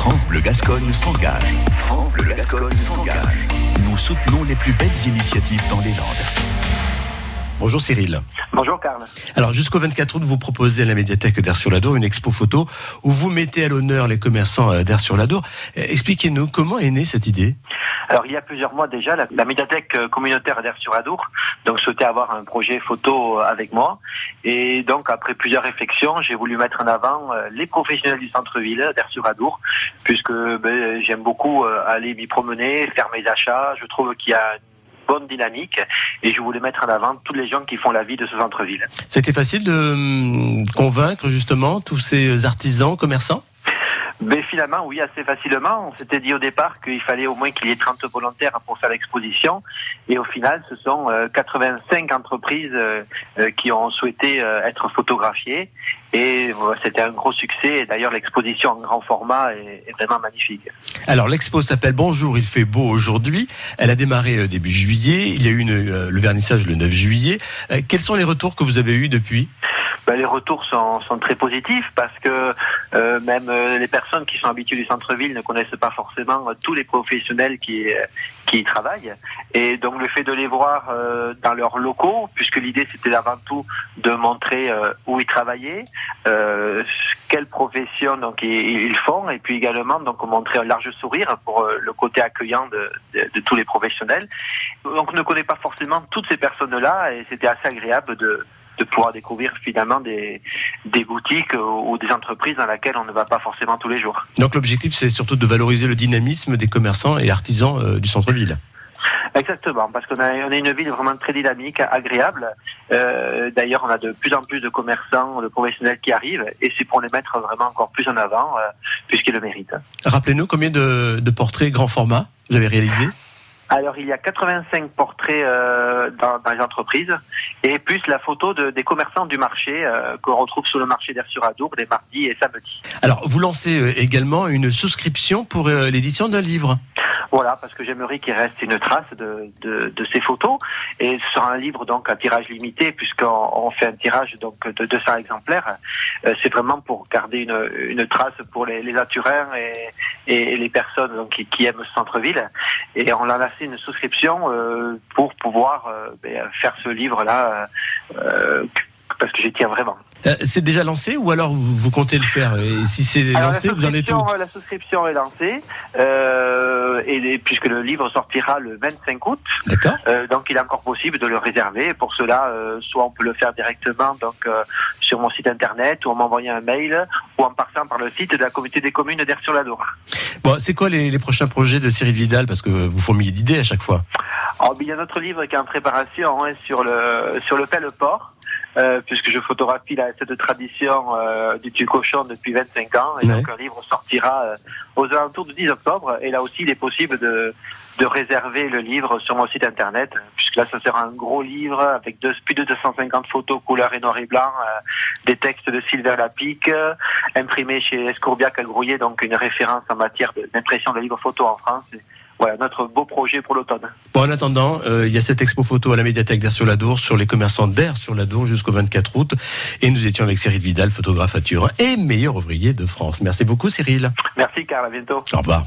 France Bleu Gascogne s'engage. France Bleu Gascogne s'engage. Nous soutenons les plus belles initiatives dans les Landes. Bonjour Cyril. Bonjour Karl. Alors jusqu'au 24 août, vous proposez à la médiathèque d'Air-sur-l'Adour une expo photo où vous mettez à l'honneur les commerçants euh, d'Air-sur-l'Adour. Euh, expliquez-nous comment est née cette idée? Alors il y a plusieurs mois déjà, la, médiathèque euh, communautaire d'Air sur Adour donc souhaitait avoir un projet photo avec moi. Et donc après plusieurs réflexions, j'ai voulu mettre en avant les professionnels du centre-ville d'Air sur Adour, puisque ben, j'aime beaucoup aller m'y promener, faire mes achats. Je trouve qu'il y a bonne dynamique et je voulais mettre en avant tous les gens qui font la vie de ce centre-ville. C'était facile de hum, convaincre justement tous ces artisans, commerçants? Mais finalement, oui, assez facilement. On s'était dit au départ qu'il fallait au moins qu'il y ait 30 volontaires pour faire l'exposition. Et au final, ce sont 85 euh, entreprises euh, euh, qui ont souhaité être photographiées. Et c'était un gros succès. Et d'ailleurs, l'exposition en grand format est, vraiment magnifique. Alors, l'expo s'appelle Bonjour, il fait beau aujourd'hui. Elle a démarré début juillet. Il y a eu le vernissage le 9 juillet. Quels sont les retours que vous avez eus depuis? Ben, les retours sont, sont, très positifs parce que euh, même euh, les personnes qui sont habituées du centre-ville ne connaissent pas forcément tous les professionnels qui, qui y travaillent. Et donc le fait de les voir euh, dans leurs locaux, puisque l'idée c'était avant tout de montrer euh, où ils travaillaient, euh, quelle profession donc ils, font, et puis également donc montrer un large sourire pour le côté accueillant de, de, de tous les professionnels. Donc on ne connaît pas forcément toutes ces personnes-là, et c'était assez agréable de de pouvoir découvrir finalement des, des boutiques ou des entreprises dans lesquelles on ne va pas forcément tous les jours. Donc l'objectif, c'est surtout de valoriser le dynamisme des commerçants et artisans euh, du centre-ville. Exactement, parce qu'on a, on a une ville vraiment très dynamique, agréable. Euh, D'ailleurs, on a de plus en plus de commerçants, de professionnels qui arrivent, et c'est pour les mettre vraiment encore plus en avant, euh, puisqu'ils le méritent. Rappelez-nous combien de, de portraits grand format vous avez réalisé alors il y a 85 portraits euh, dans, dans, les entreprises et plus la photo de, des commerçants du marché euh, qu'on retrouve sur le marché d'Air sur Adour les mardis et samedis. Alors vous lancez euh, également une souscription pour euh, l'édition d'un livre. Voilà, parce que j'aimerais qu'il reste une trace de, de, de, ces photos. Et ce sera un livre donc à tirage limité, puisqu'on on fait un tirage donc de 200 exemplaires. Euh, c'est vraiment pour garder une, une trace pour les, les et, et, les personnes donc, qui, qui aiment ce centre-ville. Et on a lancé une souscription euh, pour pouvoir euh, ben, faire ce livre-là, euh, parce que j'y tiens vraiment. Euh, c'est déjà lancé ou alors vous, comptez le faire Et si c'est lancé, vous en êtes où La souscription est lancée, euh, et, puisque le livre sortira le 25 août. D'accord. Euh, donc il est encore possible de le réserver. Pour cela, euh, soit on peut le faire directement donc euh, sur mon site internet, ou en m'envoyant un mail, ou en passant par le site de la communauté des communes d'Air sur la Bon, c'est quoi les, les, prochains projets de Cyril Vidal Parce que vous fourmillez d'idées à chaque fois. Oh, il y a notre livre qui est en préparation hein, sur le sur le port euh, puisque je photographie la, cette tradition euh, du tue cochon depuis 25 ans. Et donc un livre sortira euh, aux alentours du 10 octobre. Et là aussi, il est possible de, de réserver le livre sur mon site internet, puisque là, ça sera un gros livre avec deux, plus de 250 photos couleur et noir et blanc, euh, des textes de Sylvain Lapique, imprimés chez Escourbiac à Grouillet, donc une référence en matière d'impression de livres photos en France voilà notre beau projet pour l'automne. Bon, en attendant, euh, il y a cette expo photo à la médiathèque d'Air sur la Dour sur les commerçants d'Air sur la Dour jusqu'au 24 août. Et nous étions avec Cyril Vidal, photographe à Turin et meilleur ouvrier de France. Merci beaucoup, Cyril. Merci, Carl. À bientôt. Au revoir.